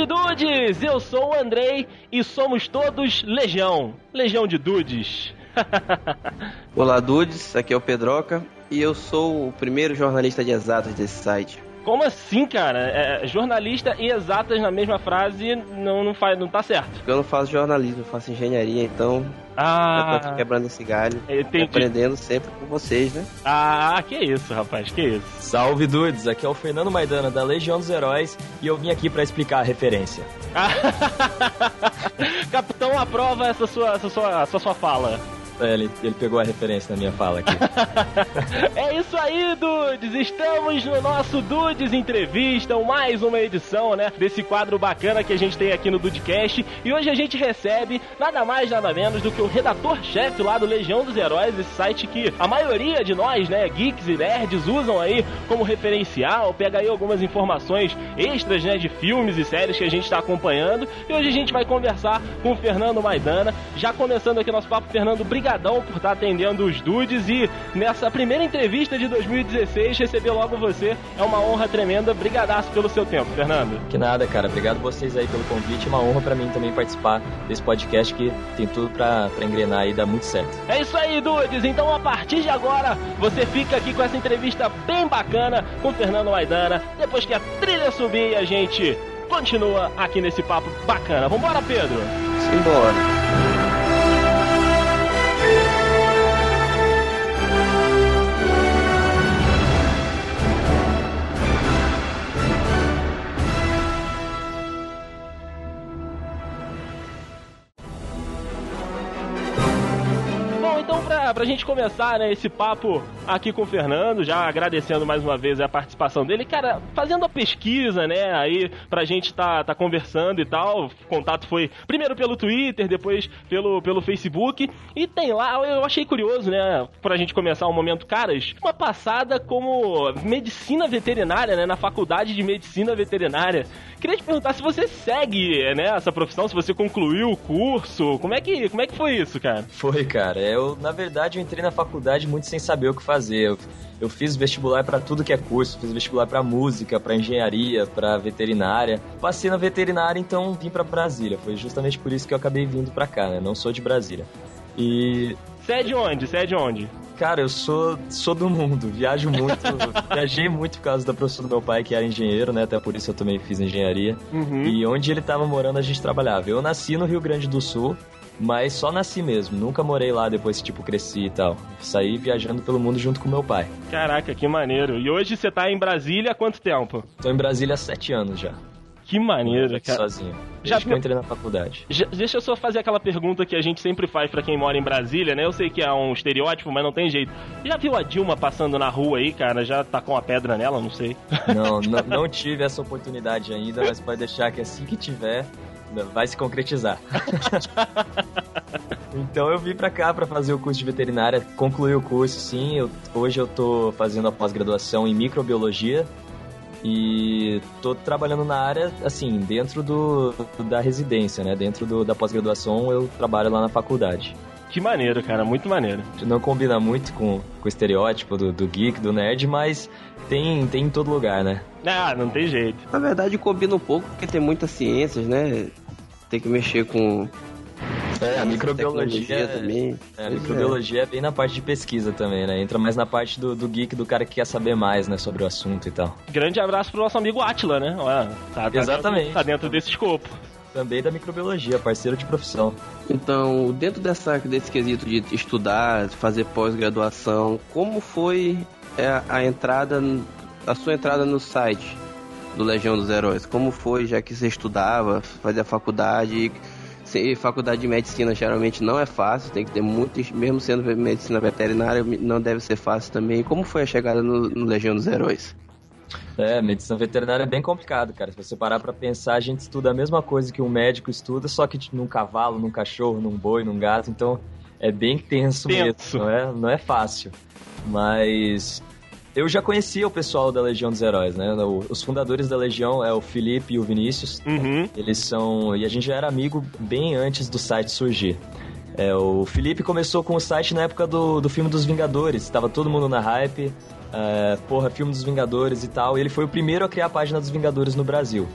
Salve Dudes! Eu sou o Andrei e somos todos Legião. Legião de Dudes. Olá Dudes, aqui é o Pedroca e eu sou o primeiro jornalista de exatas desse site. Como assim, cara? É, jornalista e exatas na mesma frase não, não, faz, não tá certo. Porque eu não faço jornalismo, eu faço engenharia, então Ah, eu tô aqui quebrando esse galho. entendi. Aprendendo sempre com vocês, né? Ah, que isso, rapaz, que isso. Salve dudes, aqui é o Fernando Maidana da Legião dos Heróis e eu vim aqui pra explicar a referência. Capitão aprova essa sua, essa sua, essa sua fala. É, ele, ele pegou a referência na minha fala aqui. É isso aí, Dudes! Estamos no nosso Dudes Entrevista, mais uma edição, né? Desse quadro bacana que a gente tem aqui no Dudecast. E hoje a gente recebe nada mais, nada menos do que o redator-chefe lá do Legião dos Heróis, esse site que a maioria de nós, né, geeks e nerds, usam aí como referencial, pega aí algumas informações extras, né, de filmes e séries que a gente está acompanhando. E hoje a gente vai conversar com o Fernando Maidana. Já começando aqui nosso papo, Fernando, brigadão por estar atendendo os dudes e nessa primeira entrevista de 2016 receber logo você é uma honra tremenda. Brigadaço pelo seu tempo, Fernando. que nada, cara. Obrigado vocês aí pelo convite. É uma honra pra mim também participar desse podcast que tem tudo pra, pra engrenar e dar muito certo. É isso aí, dudes. Então a partir de agora você fica aqui com essa entrevista bem bacana com o Fernando Maidana. Depois que a trilha subir, a gente continua aqui nesse papo bacana. Vambora, Pedro. Simbora. Pra, gente começar, né, esse papo aqui com o Fernando, já agradecendo mais uma vez a participação dele, cara, fazendo a pesquisa, né, aí pra gente tá, tá conversando e tal, o contato foi primeiro pelo Twitter, depois pelo, pelo Facebook, e tem lá, eu achei curioso, né, pra gente começar o momento, caras, uma passada como medicina veterinária, né, na faculdade de medicina veterinária. Queria te perguntar se você segue, né, essa profissão, se você concluiu o curso, como é que, como é que foi isso, cara? Foi, cara. Eu, na verdade, eu entrei na faculdade muito sem saber o que fazer. Eu, eu fiz vestibular pra tudo que é curso. Fiz vestibular pra música, pra engenharia, pra veterinária. Passei na veterinária, então vim pra Brasília. Foi justamente por isso que eu acabei vindo pra cá, né? Não sou de Brasília. E Você é de onde? Você é de onde? Cara, eu sou, sou do mundo, viajo muito, viajei muito por causa da profissão do meu pai, que era engenheiro, né? Até por isso eu também fiz engenharia. Uhum. E onde ele tava morando, a gente trabalhava. Eu nasci no Rio Grande do Sul, mas só nasci mesmo. Nunca morei lá depois que, tipo, cresci e tal. Saí viajando pelo mundo junto com meu pai. Caraca, que maneiro. E hoje você tá em Brasília há quanto tempo? Tô em Brasília há sete anos já. Que maneiro, aqui cara. sozinho. Já Desde que eu entrei na faculdade. Já- deixa eu só fazer aquela pergunta que a gente sempre faz pra quem mora em Brasília, né? Eu sei que é um estereótipo, mas não tem jeito. Já viu a Dilma passando na rua aí, cara? Já tá com a pedra nela? Não sei. Não, não, não tive essa oportunidade ainda, mas pode deixar que assim que tiver, vai se concretizar. então eu vim pra cá pra fazer o curso de veterinária, concluí o curso, sim. Eu- hoje eu tô fazendo a pós-graduação em microbiologia e tô trabalhando na área, assim, dentro do, da residência, né? Dentro do- da pós-graduação eu trabalho lá na faculdade. Que maneiro, cara. Muito maneiro. Não combina muito com, com o estereótipo do, do geek, do nerd, mas tem, tem em todo lugar, né? Ah, não tem jeito. Na verdade combina um pouco porque tem muitas ciências, né? Tem que mexer com É, a microbiologia também. É, a Pois microbiologia é. bem na parte de pesquisa também, né? Entra mais na parte do, do geek, do cara que quer saber mais, né, sobre o assunto e tal. Grande abraço pro nosso amigo Atila, né? Tá, tá Exatamente. Dentro, tá dentro desse escopo. Também da microbiologia, parceiro de profissão. Então, dentro dessa, desse quesito de estudar, fazer pós-graduação, como foi é, a entrada, a sua entrada no site do Legião dos Heróis? Como foi, já que você estudava, fazia faculdade? Faculdade de medicina geralmente não é fácil, tem que ter muito, mesmo sendo medicina veterinária, não deve ser fácil também. Como foi a chegada no, no Legião dos Heróis? É, medicina veterinária é bem complicado, cara. Se você parar pra pensar, a gente estuda a mesma coisa que um médico estuda, só que num cavalo, num cachorro, num boi, num gato. Então, é bem tenso, Tenso. mesmo. Não é, não é fácil. Mas eu já conhecia o pessoal da Legião dos Heróis, né? Os fundadores da Legião é o Felipe e o Vinícius. Uhum. Eles são. E a gente já era amigo bem antes do site surgir. É, o Felipe começou com o site na época do, do filme dos Vingadores. Tava todo mundo na hype. É, porra, filme dos Vingadores e tal. E ele foi o primeiro a criar a página dos Vingadores no Brasil.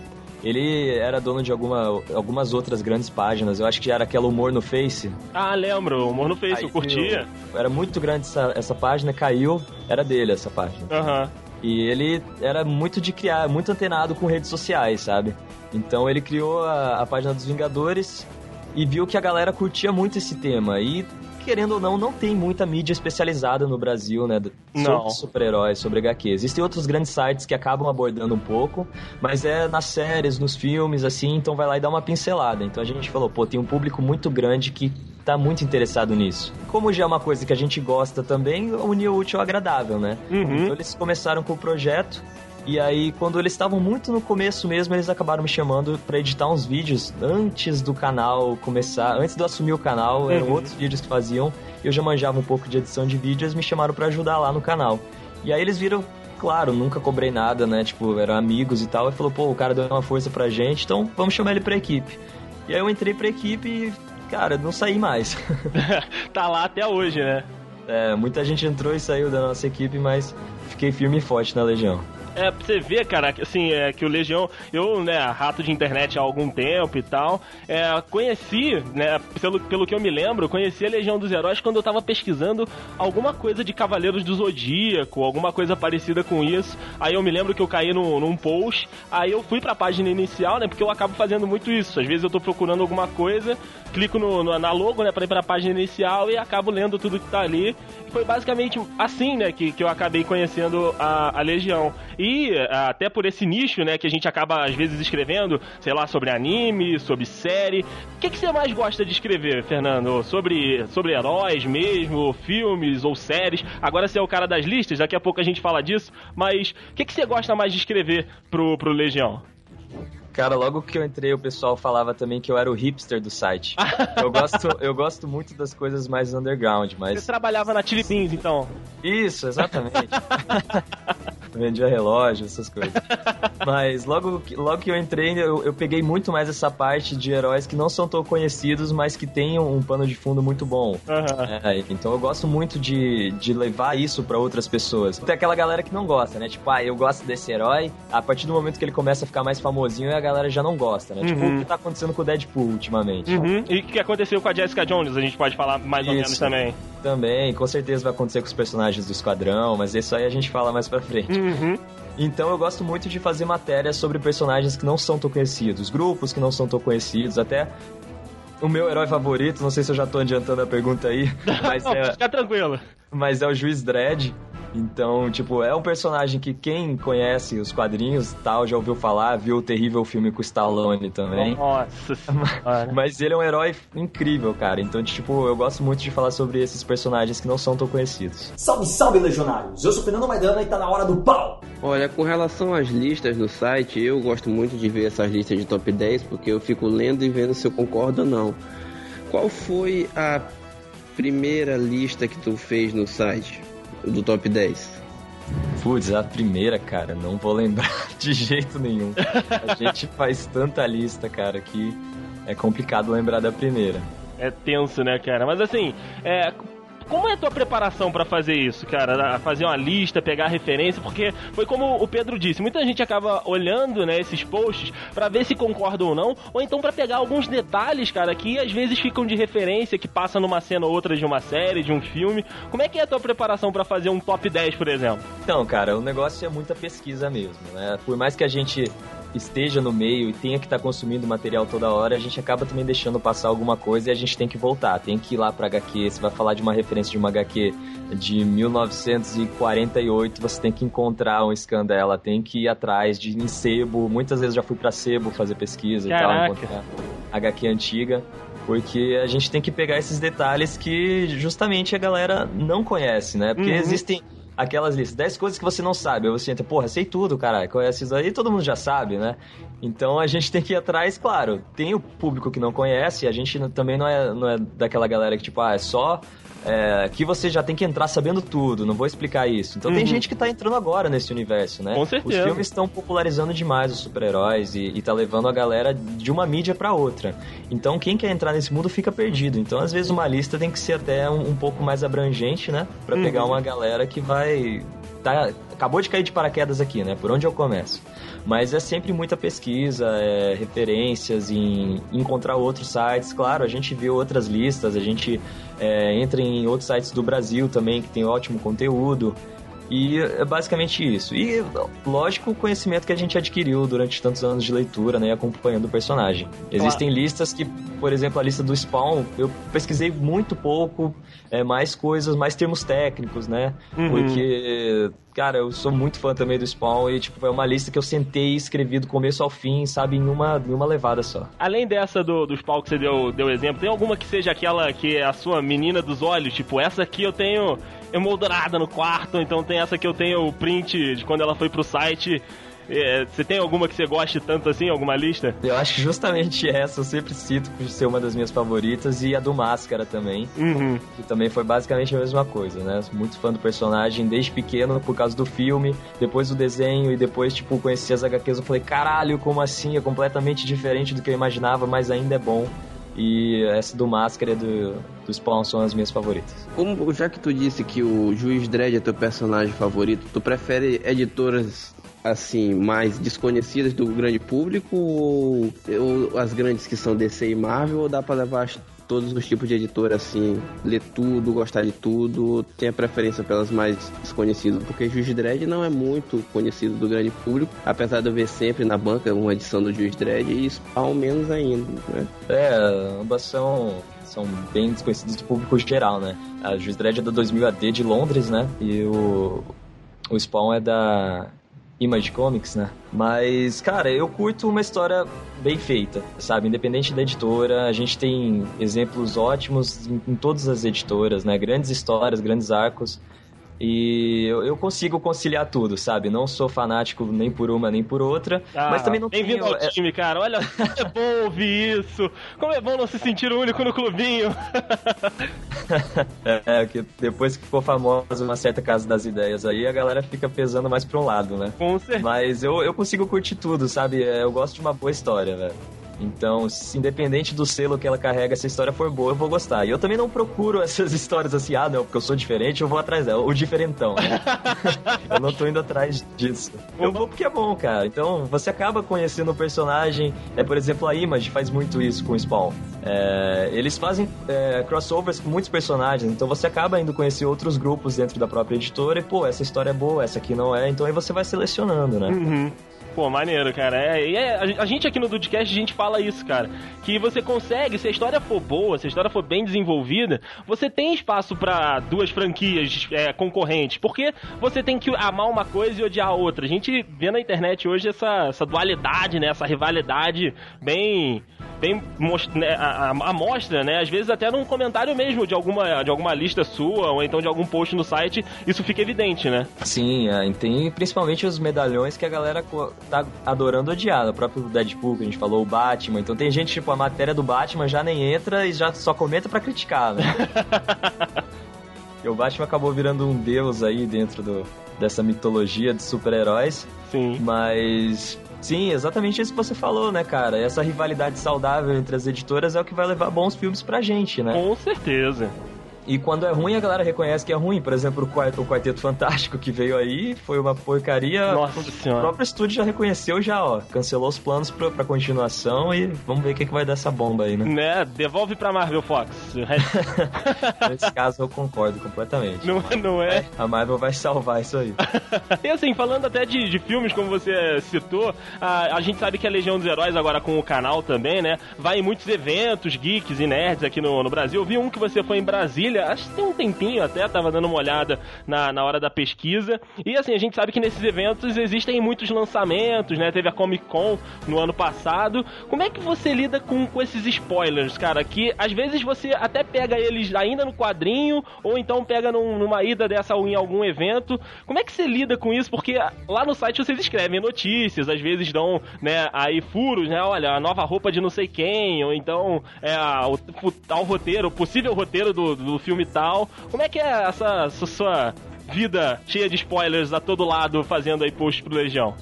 ele era dono de alguma, algumas outras grandes páginas. Eu acho que era aquela Humor no Face. Ah, lembro. Humor no Face, Aí, eu curtia. era muito grande essa, essa página, caiu. Era dele essa página. Aham. Uhum. E ele era muito de criar, muito antenado com redes sociais, sabe? Então ele criou a, a página dos Vingadores e viu que a galera curtia muito esse tema. E querendo ou não, não tem muita mídia especializada no Brasil, né? Sobre super-heróis, sobre HQ. Existem outros grandes sites que acabam abordando um pouco, mas é nas séries, nos filmes, assim, então vai lá e dá uma pincelada. Então a gente falou, pô, tem um público muito grande que tá muito interessado nisso. Como já é uma coisa que a gente gosta também, uniu o útil ao agradável, né? Uhum. Então eles começaram com o projeto e aí, quando eles estavam muito no começo mesmo, eles acabaram me chamando para editar uns vídeos antes do canal começar, antes de eu assumir o canal, eram uhum. outros vídeos que faziam. Eu já manjava um pouco de edição de vídeos, me chamaram para ajudar lá no canal. E aí eles viram, claro, nunca cobrei nada, né? Tipo, eram amigos e tal. E falou, pô, o cara deu uma força pra gente, então vamos chamar ele pra equipe. E aí eu entrei pra equipe e, cara, não saí mais. tá lá até hoje, né? É, muita gente entrou e saiu da nossa equipe, mas fiquei firme e forte na Legião. É, pra você ver, cara, assim, é, que o Legião, eu, né, rato de internet há algum tempo e tal, é, conheci, né, pelo, pelo que eu me lembro, conheci a Legião dos Heróis quando eu tava pesquisando alguma coisa de Cavaleiros do Zodíaco, alguma coisa parecida com isso. Aí eu me lembro que eu caí no, num post, aí eu fui pra página inicial, né, porque eu acabo fazendo muito isso. Às vezes eu tô procurando alguma coisa, clico no, no na logo, né, pra ir pra página inicial e acabo lendo tudo que tá ali. Foi basicamente assim, né, que, que eu acabei conhecendo a, a Legião. E e até por esse nicho, né, que a gente acaba às vezes escrevendo, sei lá, sobre anime, sobre série. O que, que você mais gosta de escrever, Fernando? Sobre, sobre heróis mesmo, filmes ou séries? Agora você é o cara das listas, daqui a pouco a gente fala disso, mas o que, que você gosta mais de escrever pro, pro Legião? Cara, logo que eu entrei, o pessoal falava também que eu era o hipster do site. eu, gosto, eu gosto muito das coisas mais underground, mas... Você trabalhava na Chili Beans, então? Isso, exatamente. Vendia relógio, essas coisas. Mas logo, logo que eu entrei, eu, eu, peguei muito mais essa parte de heróis que não são tão conhecidos, mas que têm um, um pano de fundo muito bom. Uhum. É, então eu gosto muito de, de levar isso para outras pessoas. Tem aquela galera que não gosta, né? Tipo, ah, eu gosto desse herói. A partir do momento que ele começa a ficar mais famosinho, a galera já não gosta, né? Uhum. Tipo, o que tá acontecendo com o Deadpool ultimamente. Uhum. E o que aconteceu com a Jessica Jones? A gente pode falar mais ou menos também. Também, com certeza vai acontecer com os personagens do Esquadrão, mas isso aí a gente fala mais pra frente. Uhum. Então eu gosto muito de fazer matérias sobre personagens que não são tão conhecidos, grupos que não são tão conhecidos, até o meu herói favorito, não sei se eu já tô adiantando a pergunta aí, mas não, é... Fica tranquilo. Mas é o Juiz Dredd, então, tipo, é um personagem que quem conhece os quadrinhos tal já ouviu falar, viu o terrível filme com o Stallone também. Nossa senhora. Mas ele é um herói incrível, cara. Então, tipo, eu gosto muito de falar sobre esses personagens que não são tão conhecidos. Salve, salve, legionários! Eu sou Fernando Maidana e tá na hora do pau! Olha, com relação às listas no site, eu gosto muito de ver essas listas de top 10 porque eu fico lendo e vendo se eu concordo ou não. Qual foi a primeira lista que tu fez no site? Do top 10? Putz, a primeira, cara, não vou lembrar de jeito nenhum. A gente faz tanta lista, cara, que é complicado lembrar da primeira. É tenso, né, cara? Mas assim, é, como é a tua preparação para fazer isso, cara? Fazer uma lista, pegar referência, porque foi como o Pedro disse, muita gente acaba olhando, né, esses posts para ver se concorda ou não, ou então para pegar alguns detalhes, cara, que às vezes ficam de referência, que passa numa cena ou outra de uma série, de um filme. Como é que é a tua preparação para fazer um top 10, por exemplo? Então, cara, o negócio é muita pesquisa mesmo, né? Por mais que a gente esteja no meio e tenha que estar tá consumindo material toda hora, a gente acaba também deixando passar alguma coisa e a gente tem que voltar, tem que ir lá pra HQ. Você vai falar de uma referência de uma HQ de 1948, você tem que encontrar um scan dela, tem que ir atrás de em sebo. Muitas vezes já fui pra sebo fazer pesquisa Caraca. e tal, encontrar HQ antiga. Porque a gente tem que pegar esses detalhes que justamente a galera não conhece, né? Porque uhum. existem aquelas listas, 10 coisas que você não sabe. Aí você entra, porra, sei tudo, caralho, conhece isso aí, todo mundo já sabe, né? Então a gente tem que ir atrás, claro, tem o público que não conhece, a gente também não é, não é daquela galera que, tipo, ah, é só é, que você já tem que entrar sabendo tudo, não vou explicar isso. Então uhum. tem gente que tá entrando agora nesse universo, né? Com certeza. Os filmes estão popularizando demais os super-heróis e, e tá levando a galera de uma mídia para outra. Então quem quer entrar nesse mundo fica perdido. Então às vezes uma lista tem que ser até um, um pouco mais abrangente, né? Pra uhum. pegar uma galera que vai tá, acabou de cair de paraquedas aqui, né? Por onde eu começo? Mas é sempre muita pesquisa, é, referências em, encontrar outros sites. Claro, a gente vê outras listas, a gente é, entra em outros sites do Brasil também que tem ótimo conteúdo. E é basicamente isso. E, lógico, o conhecimento que a gente adquiriu durante tantos anos de leitura, né, acompanhando o personagem. Existem claro. listas que, por exemplo, a lista do Spawn, eu pesquisei muito pouco, é, mais coisas, mais termos técnicos, né? Uhum. Porque, cara, eu sou muito fã também do Spawn e, tipo, é uma lista que eu sentei e escrevi do começo ao fim, sabe, em uma, em uma levada só. Além dessa do, do Spawn que você deu, deu exemplo, tem alguma que seja aquela que é a sua menina dos olhos? Tipo, essa aqui eu tenho emoldurada no quarto, então tem essa que eu tenho o print de quando ela foi pro site. É, você tem alguma que você goste tanto assim, alguma lista? Eu acho que justamente essa eu sempre cito por ser uma das minhas favoritas e a do Máscara também. Uhum. Que também foi basicamente a mesma coisa, né? Muito fã do personagem desde pequeno por causa do filme, depois do desenho e depois, tipo, conheci as HQs. Eu falei, caralho, como assim? É completamente diferente do que eu imaginava, mas ainda é bom. E essa do Máscara e do, do Spawn são as minhas favoritas. Como, já que tu disse que o Juiz Dredd é teu personagem favorito, tu prefere editoras assim, mais desconhecidas do grande público ou, ou as grandes que são DC e Marvel ou dá pra levar todos os tipos de editora, assim, ler tudo, gostar de tudo, tem a preferência pelas mais desconhecidas, porque Juiz Dredd não é muito conhecido do grande público, apesar de eu ver sempre na banca uma edição do Juiz Dredd e Spawn menos ainda, né? É, ambas são são bem desconhecidos do público geral, né? A Juiz Dredd é da 2000 AD de Londres, né? E o, o Spawn é da Image Comics, né? Mas, cara, eu curto uma história bem feita, sabe? Independente da editora, a gente tem exemplos ótimos em, em todas as editoras, né? Grandes histórias, grandes arcos. E eu, eu, consigo conciliar tudo, sabe? Não sou fanático nem por uma nem por outra, ah, mas também não tenho... Bem-vindo ao é time, cara. Olha, é bom ouvir isso. Como é bom não se sentir único no clubinho. é, que depois que ficou famosa uma certa casa das ideias aí, a galera fica pesando mais pra um lado, né? Com certeza. Mas eu, eu consigo curtir tudo, sabe? É, eu gosto de uma boa história, velho. Então, se, independente do selo que ela carrega, se a história for boa, eu vou gostar. E eu também não procuro essas histórias assim, ah, não, porque eu sou diferente, eu vou atrás dela. O diferentão, né? eu não tô indo atrás disso. Eu vou porque é bom, cara. Então, você acaba conhecendo o personagem. É, por exemplo, a Image faz muito isso com o Spawn. É, eles fazem é, crossovers com muitos personagens, então você acaba indo conhecer outros grupos dentro da própria editora e, pô, essa história é boa, essa aqui não é, então aí você vai selecionando, né? Uhum. Pô, maneiro, cara. É, é, a, gente aqui no Dudcast, a gente fala isso, cara. Que você consegue, se a história for boa, se a história for bem desenvolvida, você tem espaço para duas franquias é, concorrentes. Porque você tem que amar uma coisa e odiar a outra. A gente vê na internet hoje essa, essa dualidade, né? Essa rivalidade bem bem né, a, a, mostra, né? Às vezes até num comentário mesmo de alguma, de alguma lista sua ou então de algum post no site, isso fica evidente, né? Sim, é, tem principalmente os medalhões que a galera tá adorando odiar. O próprio Deadpool que a gente falou, o Batman. Então tem gente, tipo, a matéria do Batman já nem entra e já só comenta para criticar, né? e o Batman acabou virando um deus aí dentro do, dessa mitologia de super-heróis. Sim. Mas Sim, exatamente isso que você falou, né, cara? Essa rivalidade saudável entre as editoras é o que vai levar bons filmes pra gente, né? Com certeza. E quando é ruim, a galera reconhece que é ruim. Por exemplo, o Quarteto, o Quarteto Fantástico que veio aí foi uma porcaria. Nossa senhora. O próprio estúdio já reconheceu, já, ó. Cancelou os planos pra, pra continuação e vamos ver o que, que vai dar essa bomba aí, né? Né? Devolve pra Marvel Fox. Nesse caso eu concordo completamente. Não, não é? A Marvel vai salvar isso aí. e assim, falando até de, de filmes, como você citou, a, a gente sabe que a Legião dos Heróis, agora com o canal também, né? Vai em muitos eventos, geeks e nerds aqui no, no Brasil. Eu vi um que você foi em Brasília Acho que tem um tempinho até, tava dando uma olhada na, na hora da pesquisa. E assim, a gente sabe que nesses eventos existem muitos lançamentos, né? Teve a Comic Con no ano passado. Como é que você lida com, com esses spoilers, cara? Que às vezes você até pega eles ainda no quadrinho, ou então pega num, numa ida dessa ou em algum evento. Como é que você lida com isso? Porque lá no site vocês escrevem notícias, às vezes dão, né, aí furos, né? Olha, a nova roupa de não sei quem, ou então é, o, o tal roteiro, o possível roteiro do, do filme tal. Como é que é essa, essa sua vida cheia de spoilers a todo lado fazendo aí post pro Legião?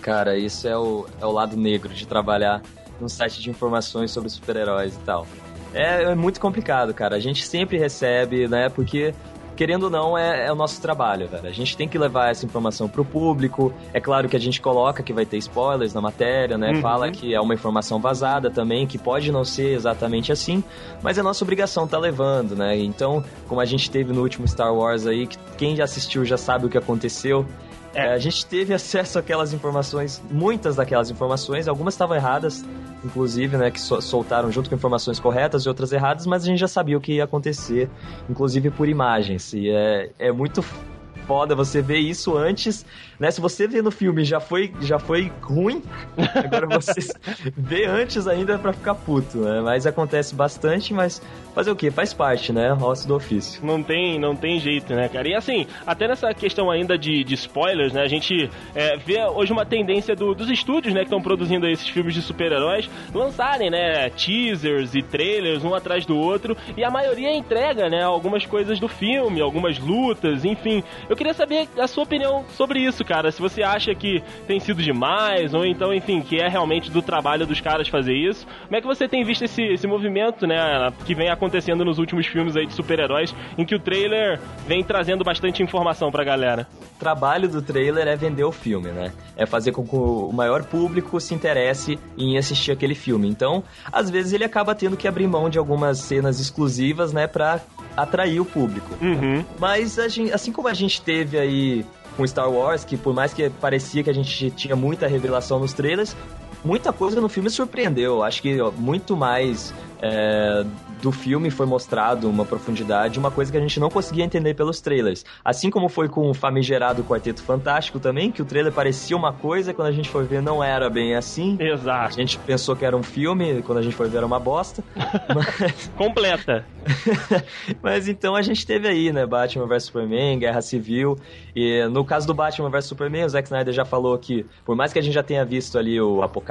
Cara, isso é o, é o lado negro de trabalhar num site de informações sobre super-heróis e tal. É, é, muito complicado, cara. A gente sempre recebe, né? Porque querendo ou não, é, é, o nosso trabalho, velho. A gente tem que levar essa informação pro público. É claro que a gente coloca que vai ter spoilers na matéria, né? Uhum. Fala que é uma informação vazada também, que pode não ser exatamente assim, mas é nossa obrigação tá levando, né? Então, como a gente teve no último Star Wars aí, que quem já assistiu já sabe o que aconteceu. É, a gente teve acesso àquelas informações, muitas daquelas informações, algumas estavam erradas, inclusive, né, que soltaram junto com informações corretas e outras erradas, mas a gente já sabia o que ia acontecer, inclusive por imagens. E é, é muito foda você ver isso antes, né? Se você vê no filme já foi, já foi ruim, agora você vê antes ainda para ficar puto, né? Mas acontece bastante, mas fazer o quê? Faz parte, né? Roça do ofício. Não tem, não tem jeito, né, cara? E assim, até nessa questão ainda de, de spoilers, né? A gente é, vê hoje uma tendência do, dos estúdios, né, que estão produzindo esses filmes de super-heróis, lançarem, né, teasers e trailers um atrás do outro, e a maioria entrega, né, algumas coisas do filme, algumas lutas, enfim. Eu queria saber a sua opinião sobre isso, cara. Se você acha que tem sido demais, ou então, enfim, que é realmente do trabalho dos caras fazer isso. Como é que você tem visto esse, esse movimento, né, que vem acontecendo nos últimos filmes aí de super-heróis, em que o trailer vem trazendo bastante informação pra galera? O trabalho do trailer é vender o filme, né? É fazer com que o maior público se interesse em assistir aquele filme. Então, às vezes ele acaba tendo que abrir mão de algumas cenas exclusivas, né, pra atrair o público. Uhum. Mas gente, assim como a gente teve aí com Star Wars, que por mais que parecia que a gente tinha muita revelação nos trailers, muita coisa no filme surpreendeu. Acho que muito mais é, do filme foi mostrado uma profundidade, uma coisa que a gente não conseguia entender pelos trailers. Assim como foi com o famigerado Quarteto Fantástico também, que o trailer parecia uma coisa, quando a gente foi ver não era bem assim. Exato. A gente pensou que era um filme, quando a gente foi ver era uma bosta. Mas... Completa. Mas então a gente teve aí, né, Batman vs Superman, Guerra Civil, e no caso do Batman vs Superman, o Zack Snyder já falou que, por mais que a gente já tenha visto ali o Apocalipse,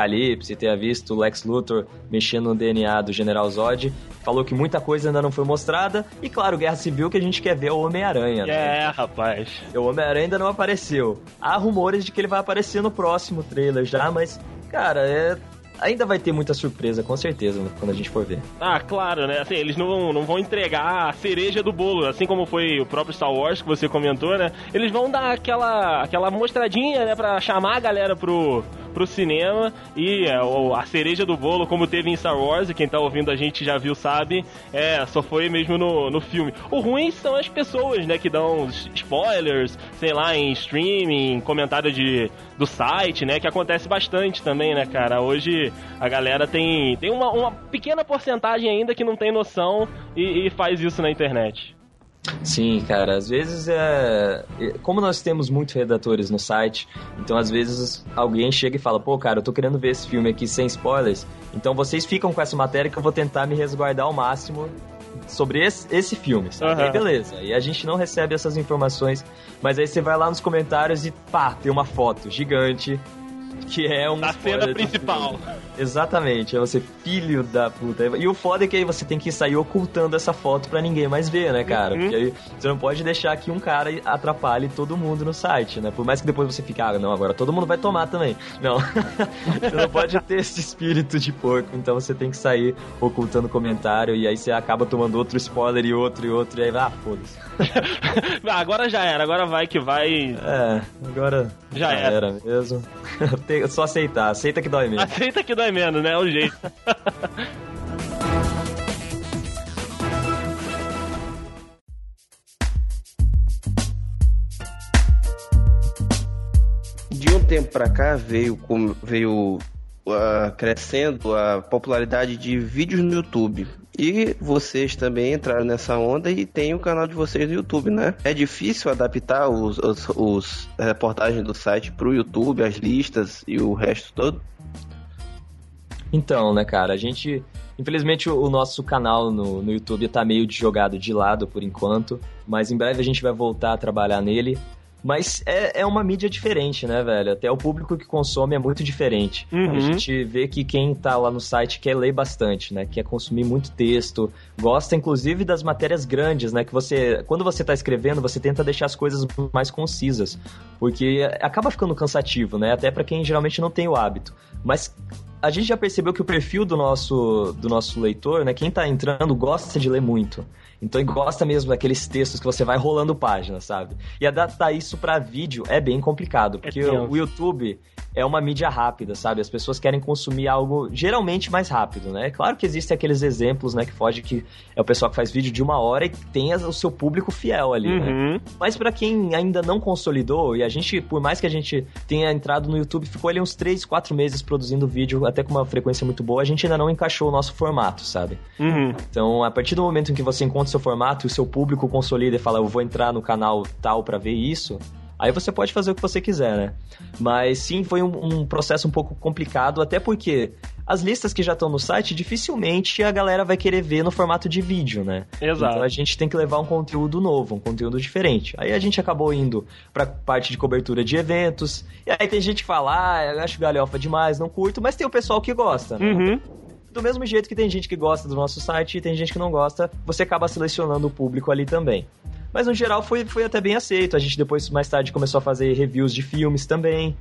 tenha visto o Lex Luthor mexendo no DNA do General Zod, falou que muita coisa ainda não foi mostrada. E claro, Guerra Civil que a gente quer ver o Homem-Aranha. Né? É, rapaz. O Homem-Aranha ainda não apareceu. Há rumores de que ele vai aparecer no próximo trailer já, mas, cara, é ainda vai ter muita surpresa, com certeza, quando a gente for ver. Ah, claro, né? Assim, eles não, não vão entregar a cereja do bolo, assim como foi o próprio Star Wars que você comentou, né? Eles vão dar aquela, aquela mostradinha, né, pra chamar a galera pro, pro cinema e é, a cereja do bolo, como teve em Star Wars, e quem tá ouvindo a gente já viu, sabe, é, só foi mesmo no, no filme. O ruim são as pessoas, né, que dão spoilers, sei lá, em streaming, comentário de, do site, né, que acontece bastante também, né, cara. Hoje a galera tem, tem uma, uma pequena porcentagem ainda que não tem noção e, e faz isso na internet. Sim, cara, às vezes é. Como nós temos muitos redatores no site, então às vezes alguém chega e fala: pô, cara, eu tô querendo ver esse filme aqui sem spoilers, então vocês ficam com essa matéria que eu vou tentar me resguardar ao máximo sobre esse, esse filme, sabe? Uhum. Aí beleza. E a gente não recebe essas informações, mas aí você vai lá nos comentários e pá, tem uma foto gigante que é um. A cena principal. Exatamente, é você, filho da puta. E o foda é que aí você tem que sair ocultando essa foto pra ninguém mais ver, né, cara? Uhum. Porque aí você não pode deixar que um cara atrapalhe todo mundo no site, né? Por mais que depois você fique, ah, não, agora todo mundo vai tomar também. Não. você não pode ter esse espírito de porco, então você tem que sair ocultando comentário e aí você acaba tomando outro spoiler e outro e outro, e aí vai, ah, foda-se. agora já era, agora vai que vai. É, agora já, já era. era mesmo. Só aceitar, aceita que dói menos. Aceita que dói menos, né? É o jeito. De um tempo pra cá veio, veio uh, crescendo a popularidade de vídeos no YouTube. E vocês também entraram nessa onda e tem o canal de vocês no YouTube, né? É difícil adaptar os, os, os reportagens do site pro YouTube, as listas e o resto todo? Então, né, cara, a gente. Infelizmente o nosso canal no, no YouTube tá meio de jogado de lado por enquanto, mas em breve a gente vai voltar a trabalhar nele. Mas é, é uma mídia diferente, né, velho? Até o público que consome é muito diferente. Uhum. A gente vê que quem tá lá no site quer ler bastante, né? Quer consumir muito texto, gosta inclusive das matérias grandes, né? Que você, quando você tá escrevendo, você tenta deixar as coisas mais concisas, porque acaba ficando cansativo, né? Até para quem geralmente não tem o hábito. Mas a gente já percebeu que o perfil do nosso, do nosso leitor, né, quem tá entrando, gosta de ler muito. Então ele gosta mesmo daqueles textos que você vai rolando páginas, sabe? E adaptar isso para vídeo é bem complicado, porque é o YouTube é uma mídia rápida, sabe? As pessoas querem consumir algo geralmente mais rápido, né? Claro que existem aqueles exemplos, né, que foge que é o pessoal que faz vídeo de uma hora e tem o seu público fiel ali, né? uhum. né? Mas para quem ainda não consolidou, e a gente, por mais que a gente tenha entrado no YouTube, ficou ali uns 3, 4 meses produzindo vídeo, até com uma frequência muito boa, a gente ainda não encaixou o nosso formato, sabe? Uhum. Então, a partir do momento em que você encontra o seu formato e o seu público consolida e fala, eu vou entrar no canal tal para ver isso, Aí você pode fazer o que você quiser, né? Mas sim, foi um, um, processo um pouco complicado, até porque as listas que já estão no site, dificilmente a galera vai querer ver no formato de vídeo, né? Exato. Então a gente tem que levar um conteúdo novo, um conteúdo diferente. Aí a gente acabou indo pra parte de cobertura de eventos, e aí tem gente que fala, ah, eu acho galhofa demais, não curto, mas tem o pessoal que gosta, né? Uhum do mesmo jeito que tem gente que gosta do nosso site e tem gente que não gosta, você acaba selecionando o público ali também. Mas no geral foi, foi até bem aceito. A gente depois, mais tarde, começou a fazer reviews de filmes também.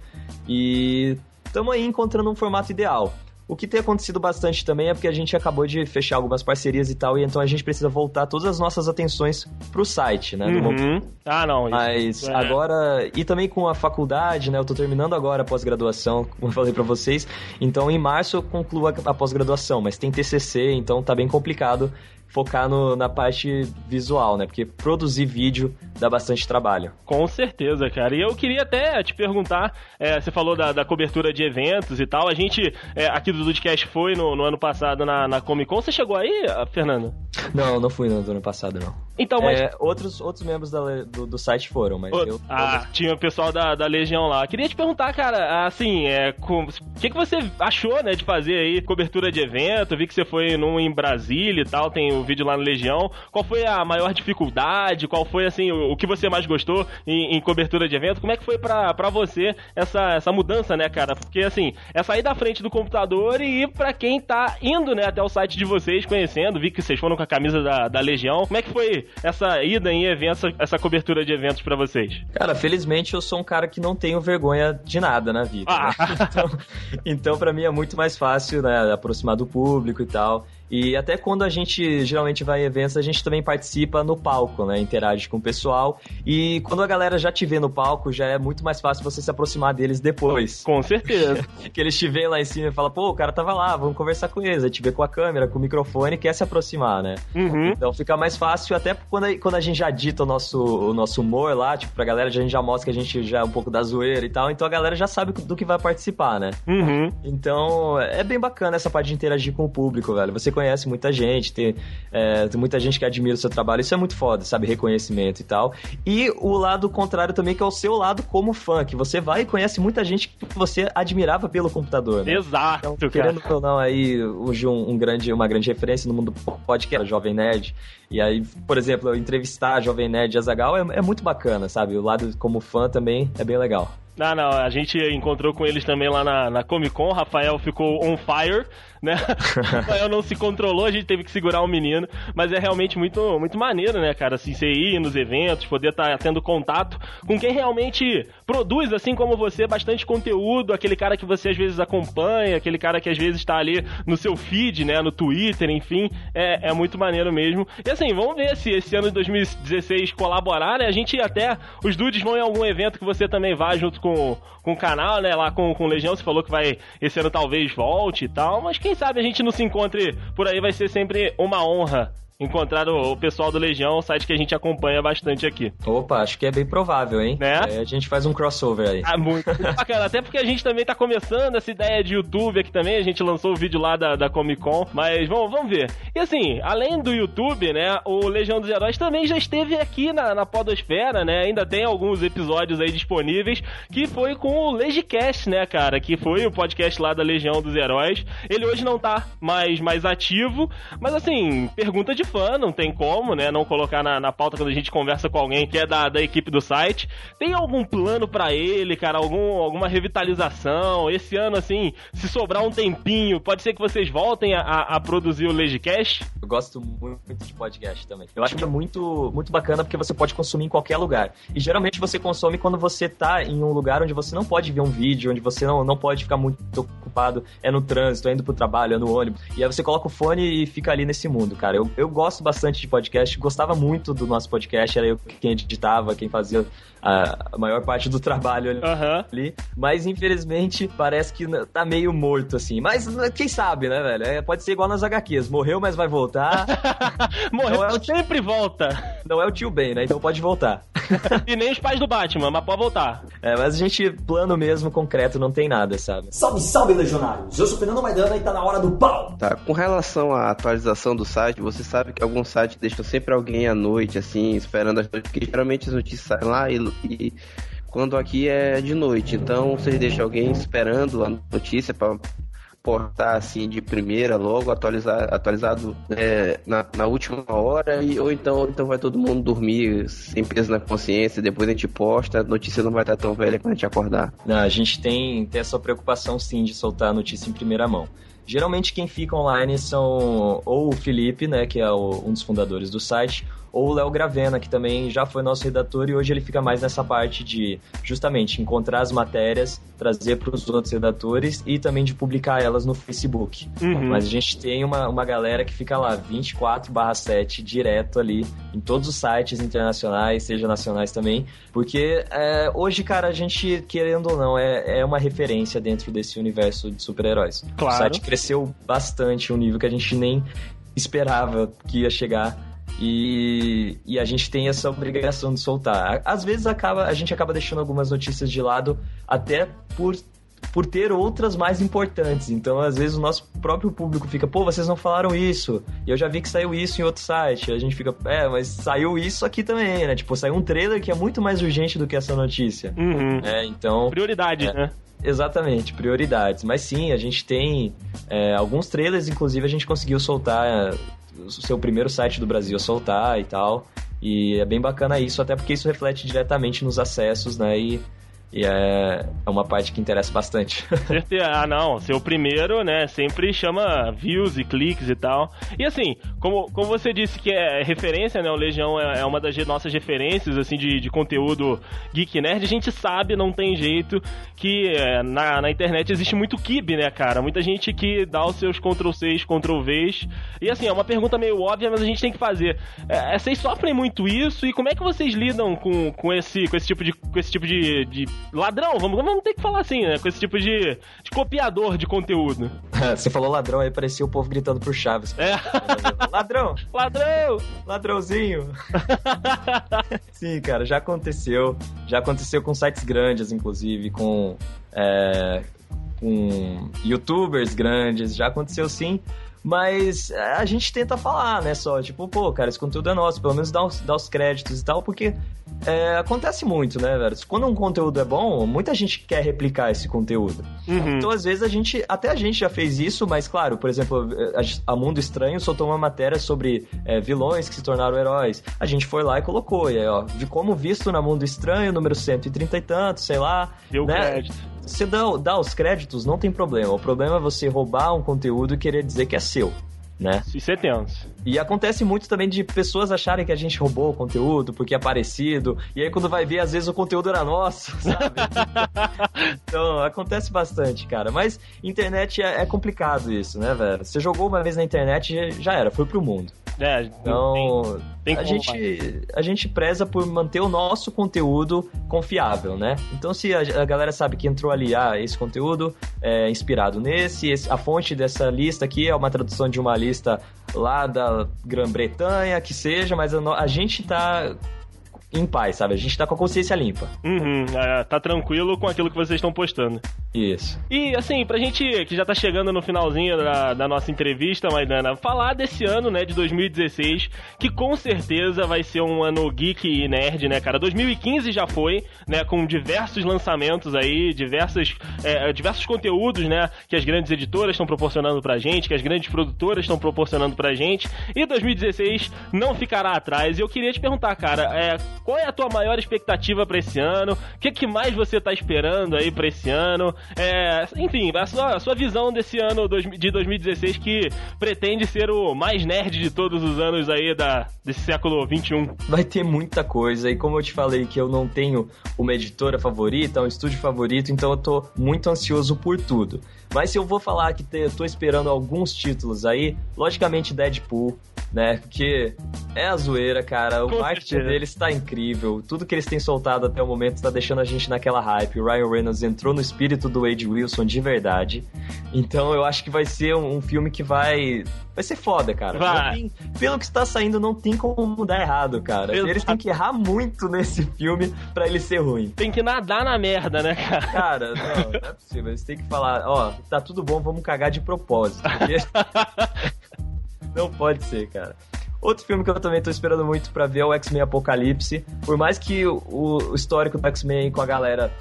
E estamos aí encontrando um formato ideal. O que tem acontecido bastante também é porque a gente acabou de fechar algumas parcerias e tal, e então a gente precisa voltar todas as nossas atenções pro site, né? Uhum. Ah, não. Mas é. agora. E também com a faculdade, né? Eu tô terminando agora a pós-graduação, como eu falei pra vocês. Então em março eu concluo a, a pós-graduação, mas tem TCC, então tá bem complicado focar no, na parte visual, né? Porque produzir vídeo dá bastante trabalho. Com certeza, cara. E eu queria até te perguntar, é, você falou da, da, cobertura de eventos e tal, a gente é, aqui do Dudcast foi no, no, ano passado na, na Comic Con, você chegou aí, Fernando? Não, não fui no, no ano passado, não. Então, mas... É, outros, outros membros da, do, do site foram, mas o... eu... Ah, tinha o pessoal da, da Legião lá. Queria te perguntar, cara, assim, é, o que, que você achou, né, de fazer aí cobertura de evento? Vi que você foi num em Brasília e tal, tem o vídeo lá no Legião. Qual foi a maior dificuldade? Qual foi, assim, o, o que você mais gostou em, em, cobertura de evento? Como é que foi pra, pra você essa, essa mudança, né, cara? Porque, assim, é sair da frente do computador e ir pra quem tá indo, né, até o site de vocês, conhecendo. Vi que vocês foram com a camisa da, da Legião. Como é que foi essa ida em eventos, essa cobertura de eventos para vocês? Cara, felizmente eu sou um cara que não tenho vergonha de nada na vida. Ah. Né? Então, então para mim é muito mais fácil, né, aproximar do público e tal. E até quando a gente geralmente vai em eventos, a gente também participa no palco, né? Interage com o pessoal. E quando a galera já te vê no palco, já é muito mais fácil você se aproximar deles depois. Com certeza. que eles te veem lá em cima e falam, pô, o cara tava lá, vamos conversar com eles. Aí te vê com a câmera, com o microfone, quer se aproximar, né? Uhum. Então fica mais fácil, até quando a, quando a gente já dita o nosso, o nosso humor lá, tipo, pra galera, a gente já mostra que a gente já é um pouco da zoeira e tal. Então a galera já sabe do que vai participar, né? Uhum. Então é bem bacana essa parte de interagir com o público, velho. Você conhece muita gente, tem, é, tem muita gente que admira o seu trabalho, isso é muito foda, sabe? Reconhecimento e tal. E o lado contrário também, que é o seu lado como fã, que você vai e conhece muita gente que você admirava pelo computador, né? Exato, então, querendo ou não, aí hoje um, um, grande, uma grande referência no mundo podcast, Jovem Nerd. E aí, por exemplo, eu entrevistar a Jovem Nerd Azagal é, é muito bacana, sabe? O lado como fã também é bem legal. Não, não, a gente encontrou com eles também lá na, na Comic Con. Rafael ficou on fire, né? Rafael não se controlou, a gente teve que segurar o menino. Mas é realmente muito, muito maneiro, né, cara? Assim, você ir nos eventos, poder estar tá tendo contato com quem realmente produz, assim como você, bastante conteúdo. Aquele cara que você às vezes acompanha, aquele cara que às vezes está ali no seu feed, né? No Twitter, enfim. É, é muito maneiro mesmo. E assim, vamos ver se esse ano de 2016 colaborar, né? A gente até. Os dudes vão em algum evento que você também vá junto com, com o canal, né? Lá com, com Legião, você falou que vai. Esse ano talvez volte e tal. Mas quem sabe a gente não se encontre por aí, vai ser sempre uma honra encontrar o, pessoal do Legião, o site que a gente acompanha bastante aqui. Opa, acho que é bem provável, hein? Né? É, a gente faz um crossover aí. Ah, muito, muito bacana. Até porque a gente também tá começando essa ideia de YouTube aqui também. A gente lançou o vídeo lá da, da Comic Con. Mas vamos, vamos ver. E assim, além do YouTube, né? O Legião dos Heróis também já esteve aqui na, na Podosfera, né? Ainda tem alguns episódios aí disponíveis. Que foi com o Legicast, né, cara? Que foi o podcast lá da Legião dos Heróis. Ele hoje não tá mais, mais ativo. Mas assim, pergunta de fã, não tem como, né? Não colocar na, na pauta quando a gente conversa com alguém que é da, da equipe do site. Tem algum plano para ele, cara? Algum, alguma revitalização? Esse ano, assim, se sobrar um tempinho, pode ser que vocês voltem a, a produzir o Legicast? Eu gosto muito de podcast também. Eu acho que é muito, muito bacana porque você pode consumir em qualquer lugar. E geralmente você consome quando você tá em um lugar onde você não pode ver um vídeo, onde você não, não pode ficar muito chapado, é no trânsito, é indo pro trabalho, é no ônibus. E aí você coloca o fone e fica ali nesse mundo, cara. Eu, eu gosto bastante de podcast, gostava muito do nosso podcast, era eu quem editava, quem fazia a, maior parte do trabalho ali, uhum. ali, Mas infelizmente parece que tá meio morto assim. Mas quem sabe, né, velho? É, pode ser igual nas HQs. Morreu, mas vai voltar. Morreu, é o... sempre volta. Não é o tio Ben, né? Então pode voltar. e nem os pais do Batman, mas pode voltar. É, mas a gente, plano mesmo, concreto, não tem nada, sabe? Salve, salve, legionários! Eu sou Fernando Maidana e tá na hora do pau! Tá, com relação à atualização do site, você sabe que alguns sites deixam sempre alguém à noite, assim, esperando as notícias, porque geralmente as notícias saem lá e e quando aqui é de noite. Então vocês deixam alguém esperando a notícia para portar assim de primeira logo atualizar atualizado é, na, na, última hora e ou então ou então vai todo mundo dormir sem peso na consciência depois a gente posta a notícia não vai estar tão velha quando a gente acordar. Não a gente tem, tem essa preocupação sim de soltar a notícia em primeira mão. Geralmente quem fica online são ou o Felipe né que é o, um dos fundadores do site ou o Léo Gravena, que também já foi nosso redator e hoje ele fica mais nessa parte de justamente encontrar as matérias, trazer para os outros redatores e também de publicar elas no Facebook. Uhum. Mas a gente tem uma, uma galera que fica lá 24/7 direto ali em todos os sites internacionais, seja nacionais também, porque é, hoje, cara, a gente, querendo ou não, é, é uma referência dentro desse universo de super-heróis. Claro. O site cresceu bastante, um nível que a gente nem esperava que ia chegar e, e a gente tem essa obrigação de soltar. Às vezes acaba, a gente acaba deixando algumas notícias de lado até por por ter outras mais importantes. Então, às vezes, o nosso próprio público fica, pô, vocês não falaram isso. E eu já vi que saiu isso em outro site. A gente fica, é, mas saiu isso aqui também, né? Tipo, saiu um trailer que é muito mais urgente do que essa notícia. Uhum. É, então. Prioridade, é, né? Exatamente, prioridades. Mas sim, a gente tem é, alguns trailers, inclusive, a gente conseguiu soltar o seu primeiro site do Brasil a soltar e tal. E é bem bacana isso, até porque isso reflete diretamente nos acessos, né? E e é, é uma parte que interessa bastante. ah, não. Ser o primeiro, né? Sempre chama views e cliques e tal. E assim, como, como você disse que é referência, né? O Legião é, é uma das nossas referências, assim, de, de conteúdo geek nerd. A gente sabe, não tem jeito, que é, na, na internet existe muito kibe, né, cara? Muita gente que dá os seus Ctrl-Cs, Ctrl-Vs. E assim, é uma pergunta meio óbvia, mas a gente tem que fazer. É, é, vocês sofrem muito isso? E como é que vocês lidam com, com, esse, com esse tipo de, com esse tipo de, de ladrão, vamos, vamos ter que falar assim, né? Com esse tipo de, de copiador de conteúdo. Você falou ladrão, aí parecia o povo gritando pro Chaves. É. ladrão! Ladrão! Ladrãozinho! Sim, cara, já aconteceu. Já aconteceu com sites grandes, inclusive, com, é, com youtubers grandes, já aconteceu sim. Mas a gente tenta falar, né? Só, tipo, pô, cara, esse conteúdo é nosso, pelo menos dá os, dá os créditos e tal, porque é, acontece muito, né, velho? Quando um conteúdo é bom, muita gente quer replicar esse conteúdo. Uhum. Então, às vezes, a gente, até a gente já fez isso, mas claro, por exemplo, a, a Mundo Estranho soltou uma matéria sobre é, vilões que se tornaram heróis. A gente foi lá e colocou, e aí, ó, de como visto na Mundo Estranho, número 130 e tanto, sei lá. Deu né? crédito você dá, dá os créditos, não tem problema. O problema é você roubar um conteúdo e querer dizer que é seu. Né? Isso é tenso. E acontece muito também de pessoas acharem que a gente roubou o conteúdo porque é parecido, e aí quando vai ver, às vezes o conteúdo era nosso, sabe? então, acontece bastante, cara. Mas internet é, é, complicado isso, né, velho? Você jogou uma vez na internet, já era, foi pro mundo. É, então, tem, tem a, gente, a gente preza por manter o nosso conteúdo confiável, né? Então, se a, a galera sabe que entrou ali, ah, esse conteúdo é inspirado nesse, esse, a fonte dessa lista aqui é uma tradução de uma lista lá da Grã-Bretanha, que seja, mas a, a gente tá em paz, sabe? A gente tá com a consciência limpa. Uhum, é, tá tranquilo com aquilo que vocês estão postando. Isso. E assim, pra gente que já tá chegando no finalzinho da, da nossa entrevista, Maidana, falar desse ano, né, de 2016, que com certeza vai ser um ano geek e nerd, né, cara? 2015 já foi, né, com diversos lançamentos aí, diversos, é, diversos conteúdos, né, que as grandes editoras estão proporcionando pra gente, que as grandes produtoras estão proporcionando pra gente, e 2016 não ficará atrás. E eu queria te perguntar, cara, é, qual é a tua maior expectativa para esse ano? O que, que mais você tá esperando aí para esse ano? É, enfim, a sua, a sua visão desse ano de 2016 que pretende ser o mais nerd de todos os anos aí da, desse século 21. Vai ter muita coisa, e como eu te falei que eu não tenho uma editora favorita, um estúdio favorito, então eu tô muito ansioso por tudo. Mas se eu vou falar que te, eu tô esperando alguns títulos aí, logicamente Deadpool, né? Porque é a zoeira, cara. O Com marketing certeza. deles tá incrível. Tudo que eles têm soltado até o momento tá deixando a gente naquela hype. O Ryan Reynolds entrou no espírito do Wade Wilson de verdade. Então eu acho que vai ser um, um filme que vai. Vai ser foda, cara. Vai. pelo que está saindo, não tem como dar errado, cara. Exato. Eles têm que errar muito nesse filme para ele ser ruim. Tem que nadar na merda, né, cara? Cara, não, não é possível. Eles têm que falar, ó, tá tudo bom, vamos cagar de propósito. Porque... Não pode ser, cara. Outro filme que eu também tô esperando muito para ver é o X-Men Apocalipse. Por mais que o, o histórico do X-Men com a galera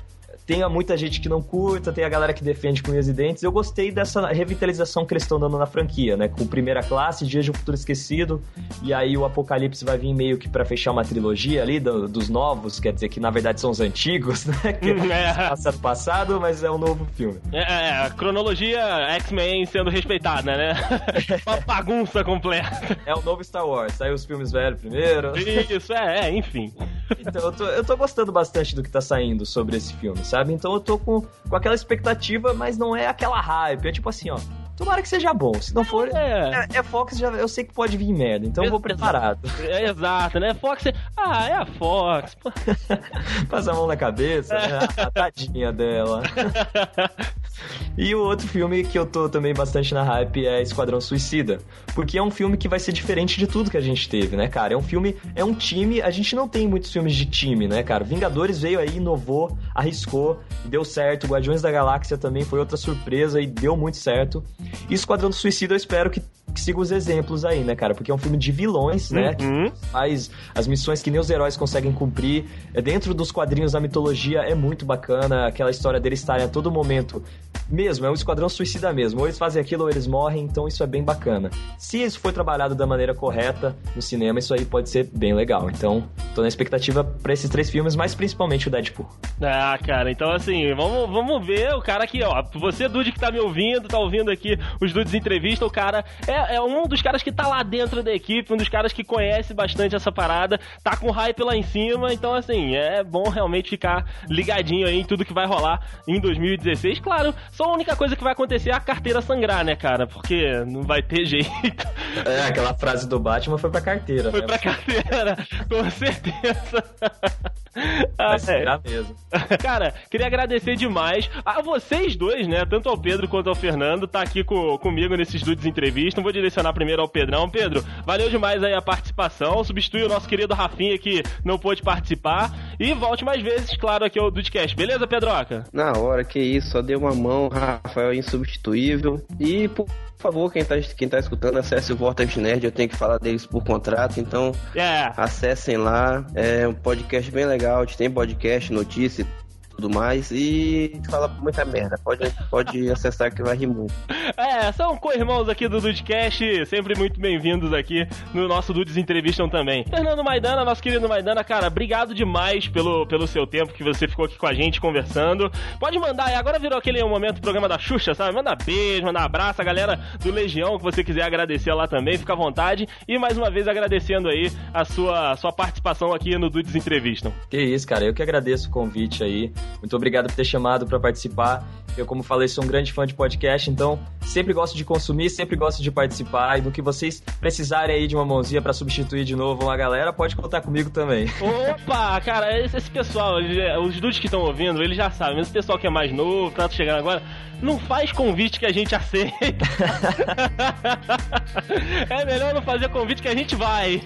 tenha muita gente que não curta, tem a galera que defende com unhas e dentes. Eu gostei dessa revitalização que eles estão dando na franquia, né? Com Primeira Classe, Dias de um Futuro Esquecido, e aí o Apocalipse vai vir meio que para fechar uma trilogia ali do, dos novos, quer dizer que na verdade são os antigos, né? Que é. passa no passado, mas é um novo filme. É, é, é cronologia X-Men sendo respeitada, né? uma bagunça completa. É o novo Star Wars, saiu os filmes velhos primeiro. Isso, é, é enfim. Então eu tô, eu tô gostando bastante do que tá saindo sobre esse filme, sabe? Então eu tô com, com aquela expectativa, mas não é aquela hype. É tipo assim, ó. Tomara que seja bom. Se não for, é, é, é Fox, já, eu sei que pode vir merda, então eu vou preparado. É, exato, né? Fox, ah, é a Fox. Passa a mão na cabeça, né? A tadinha dela. E o outro filme que eu tô também bastante na hype é Esquadrão Suicida. Porque é um filme que vai ser diferente de tudo que a gente teve, né, cara? É um filme, é um time. A gente não tem muitos filmes de time, né, cara? Vingadores veio aí, inovou, arriscou, deu certo. Guardiões da Galáxia também foi outra surpresa e deu muito certo. E Esquadrão Suicida eu espero que que siga os exemplos aí, né, cara? Porque é um filme de vilões, né? Uhum. Que faz as missões que nem os heróis conseguem cumprir. É dentro dos quadrinhos da mitologia é muito bacana. Aquela história deles estarem a todo momento. Mesmo, é um esquadrão suicida mesmo. Ou eles fazem aquilo ou eles morrem, então isso é bem bacana. Se isso for trabalhado da maneira correta no cinema, isso aí pode ser bem legal. Então, tô na expectativa para esses três filmes, mas principalmente o Deadpool. Ah, cara, então assim, vamos, vamos ver o cara aqui, ó. Você, Dude, que tá me ouvindo, tá ouvindo aqui os Dudes Entrevista, o cara é é, um dos caras que tá lá dentro da equipe, um dos caras que conhece bastante essa parada, tá com hype lá em cima, então assim, é bom realmente ficar ligadinho aí em tudo que vai rolar em 2016. Claro, só a única coisa que vai acontecer é a carteira sangrar, né, cara? Porque não vai ter jeito. É, aquela frase do Batman foi pra carteira. Foi né? pra carteira, com certeza. Vai ah, é. mesmo. Cara, queria agradecer demais a vocês dois, né? Tanto ao Pedro quanto ao Fernando, tá aqui com, comigo nesses dudes entrevistas. Não vou direcionar primeiro ao Pedrão. Pedro, valeu demais aí a participação. Substitui o nosso querido Rafinha que não pôde participar. E volte mais vezes, claro, aqui ao Dudecast. Beleza, Pedroca? Na hora, que isso. Só deu uma mão, Rafael é insubstituível. E, por favor, quem tá, quem tá escutando, acesse o Vortex Nerd. Eu tenho que falar deles por contrato. Então, yeah. É. acessem lá. É um podcast bem legal. A gente tem podcast, notícia tudo mais e fala muita merda. Pode, pode acessar que vai rir muito. É, são co-irmãos aqui do Dudecast, sempre muito bem-vindos aqui no nosso Dudes Entrevistam também. Fernando Maidana, nosso querido Maidana, cara, obrigado demais pelo, pelo seu tempo que você ficou aqui com a gente conversando. Pode mandar, agora virou aquele momento do programa da Xuxa, sabe? Manda beijo, manda abraço, a galera do Legião, que você quiser agradecer lá também, fica à vontade. E mais uma vez agradecendo aí a sua, a sua participação aqui no Dudes Entrevistam. Que isso, cara, eu que agradeço o convite aí. Muito obrigado por ter chamado para participar. Eu, como falei, sou um grande fã de podcast, então sempre gosto de consumir, sempre gosto de participar. E do que vocês precisarem aí de uma mãozinha para substituir de novo uma galera, pode contar comigo também. Opa, cara, esse, esse pessoal, os dudes que estão ouvindo, eles já sabem, mas esse pessoal que é mais novo, tá chegando agora, não faz convite que a gente aceita. é melhor não fazer convite que a gente vai.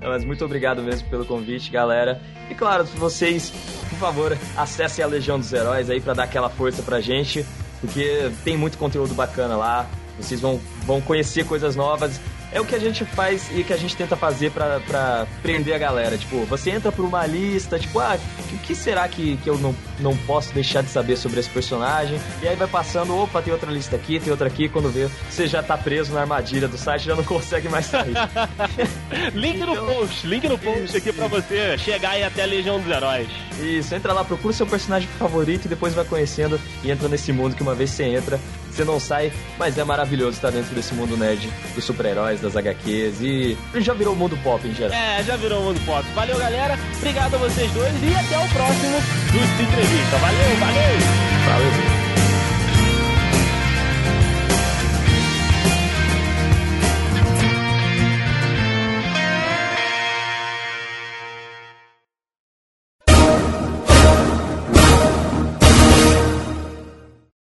Mas muito obrigado mesmo pelo convite, galera. E claro, vocês, por favor, acessem a Legião dos Heróis aí para dar aquela força pra gente, porque tem muito conteúdo bacana lá. Vocês vão, vão conhecer coisas novas é o que a gente faz e que a gente tenta fazer pra, pra prender a galera. Tipo, você entra por uma lista, tipo, ah, o que será que, que eu não, não posso deixar de saber sobre esse personagem? E aí vai passando, opa, tem outra lista aqui, tem outra aqui. Quando vê, você já tá preso na armadilha do site, já não consegue mais sair. link no então, post, link no post isso, aqui pra você chegar aí até a Legião dos Heróis. Isso, entra lá, procura seu personagem favorito e depois vai conhecendo e entra nesse mundo que uma vez você entra, você não sai, mas é maravilhoso estar dentro desse mundo nerd dos super-heróis, das HQs e já virou o mundo pop em geral. É, já virou o mundo pop. Valeu, galera. Obrigado a vocês dois e até o próximo dos Entrevista. Valeu, valeu. Valeu.